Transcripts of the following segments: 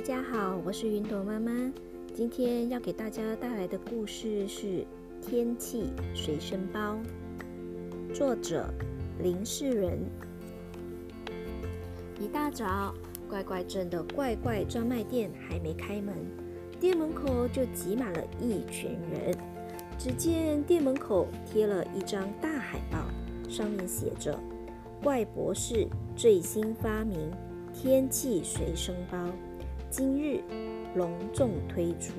大家好，我是云朵妈妈。今天要给大家带来的故事是《天气随身包》，作者林世仁。一大早，怪怪镇的怪怪专卖店还没开门，店门口就挤满了一群人。只见店门口贴了一张大海报，上面写着“怪博士最新发明天气随身包”。今日隆重推出，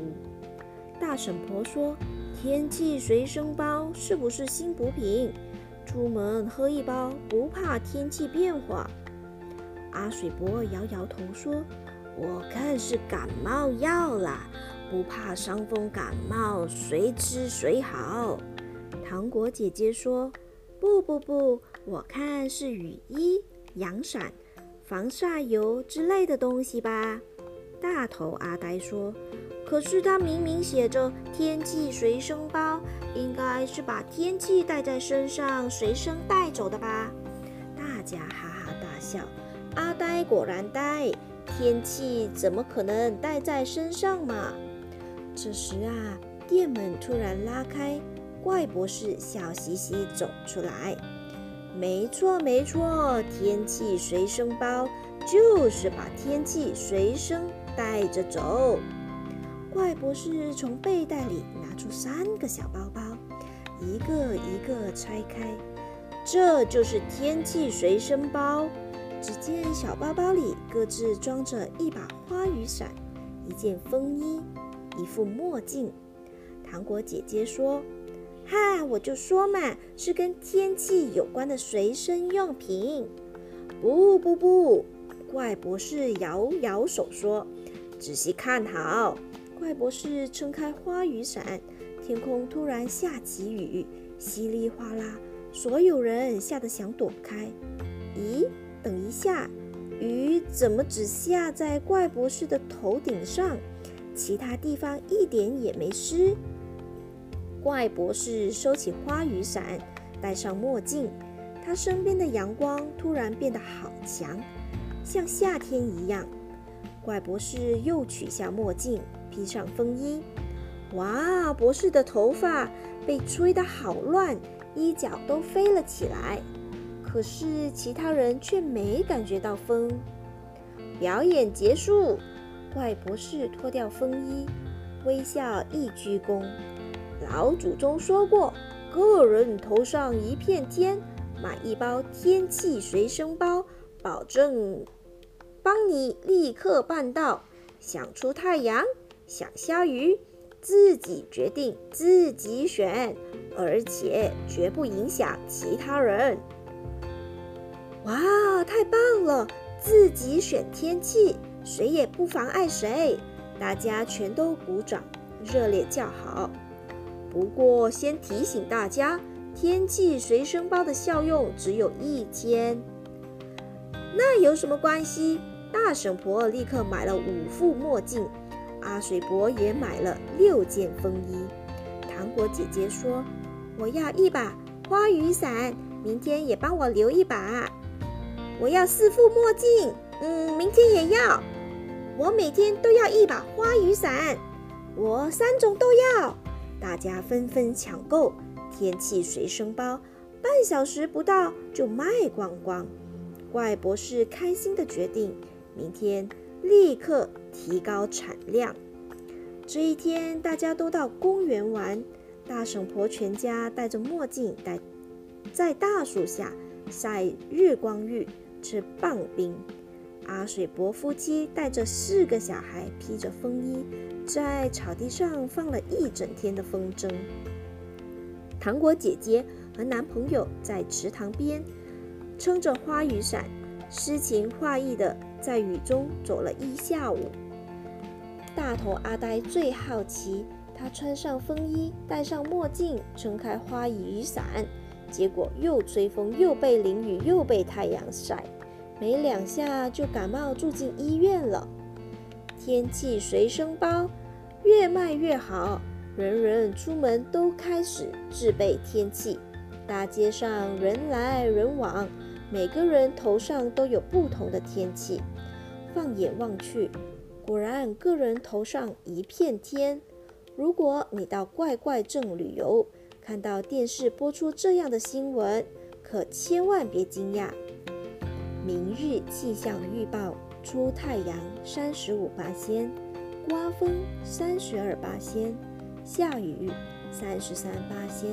大婶婆说：“天气随身包是不是新补品？出门喝一包，不怕天气变化。”阿水伯摇摇头说：“我看是感冒药啦，不怕伤风感冒，随吃随好。”糖果姐姐说：“不不不，我看是雨衣、阳伞、防晒油之类的东西吧。”大头阿呆说：“可是它明明写着天气随身包，应该是把天气带在身上，随身带走的吧？”大家哈哈大笑。阿呆果然呆，天气怎么可能带在身上嘛？这时啊，店门突然拉开，怪博士笑嘻嘻走出来。没错没错，天气随身包就是把天气随身。带着走，怪博士从背袋里拿出三个小包包，一个一个拆开，这就是天气随身包。只见小包包里各自装着一把花雨伞、一件风衣、一副墨镜。糖果姐姐说：“哈，我就说嘛，是跟天气有关的随身用品。”不不不，怪博士摇摇手说。仔细看好，怪博士撑开花雨伞，天空突然下起雨，稀里哗啦，所有人吓得想躲开。咦，等一下，雨怎么只下在怪博士的头顶上，其他地方一点也没湿？怪博士收起花雨伞，戴上墨镜，他身边的阳光突然变得好强，像夏天一样。怪博士又取下墨镜，披上风衣。哇，博士的头发被吹得好乱，衣角都飞了起来。可是其他人却没感觉到风。表演结束，怪博士脱掉风衣，微笑一鞠躬。老祖宗说过，个人头上一片天，买一包天气随身包，保证。帮你立刻办到，想出太阳，想下雨，自己决定，自己选，而且绝不影响其他人。哇，太棒了！自己选天气，谁也不妨碍谁，大家全都鼓掌，热烈叫好。不过，先提醒大家，天气随身包的效用只有一天。那有什么关系？大婶婆立刻买了五副墨镜，阿水伯也买了六件风衣。糖果姐姐说：“我要一把花雨伞，明天也帮我留一把。我要四副墨镜，嗯，明天也要。我每天都要一把花雨伞，我三种都要。”大家纷纷抢购天气随身包，半小时不到就卖光光。怪博士开心的决定。明天立刻提高产量。这一天，大家都到公园玩。大婶婆全家戴着墨镜，在在大树下晒日光浴、吃棒冰。阿水伯夫妻带着四个小孩，披着风衣，在草地上放了一整天的风筝。糖果姐姐和男朋友在池塘边撑着花雨伞，诗情画意的。在雨中走了一下午，大头阿呆最好奇。他穿上风衣，戴上墨镜，撑开花雨伞，结果又吹风，又被淋雨，又被太阳晒，没两下就感冒住进医院了。天气随身包越卖越好，人人出门都开始自备天气。大街上人来人往。每个人头上都有不同的天气。放眼望去，果然，个人头上一片天。如果你到怪怪镇旅游，看到电视播出这样的新闻，可千万别惊讶。明日气象预报：出太阳三十五八仙，刮风三十二八仙，下雨三十三八仙。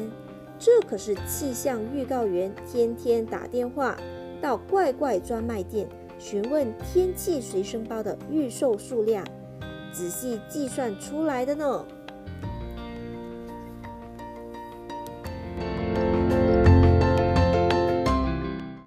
这可是气象预告员天天打电话到怪怪专卖店询问天气随身包的预售数量，仔细计算出来的呢。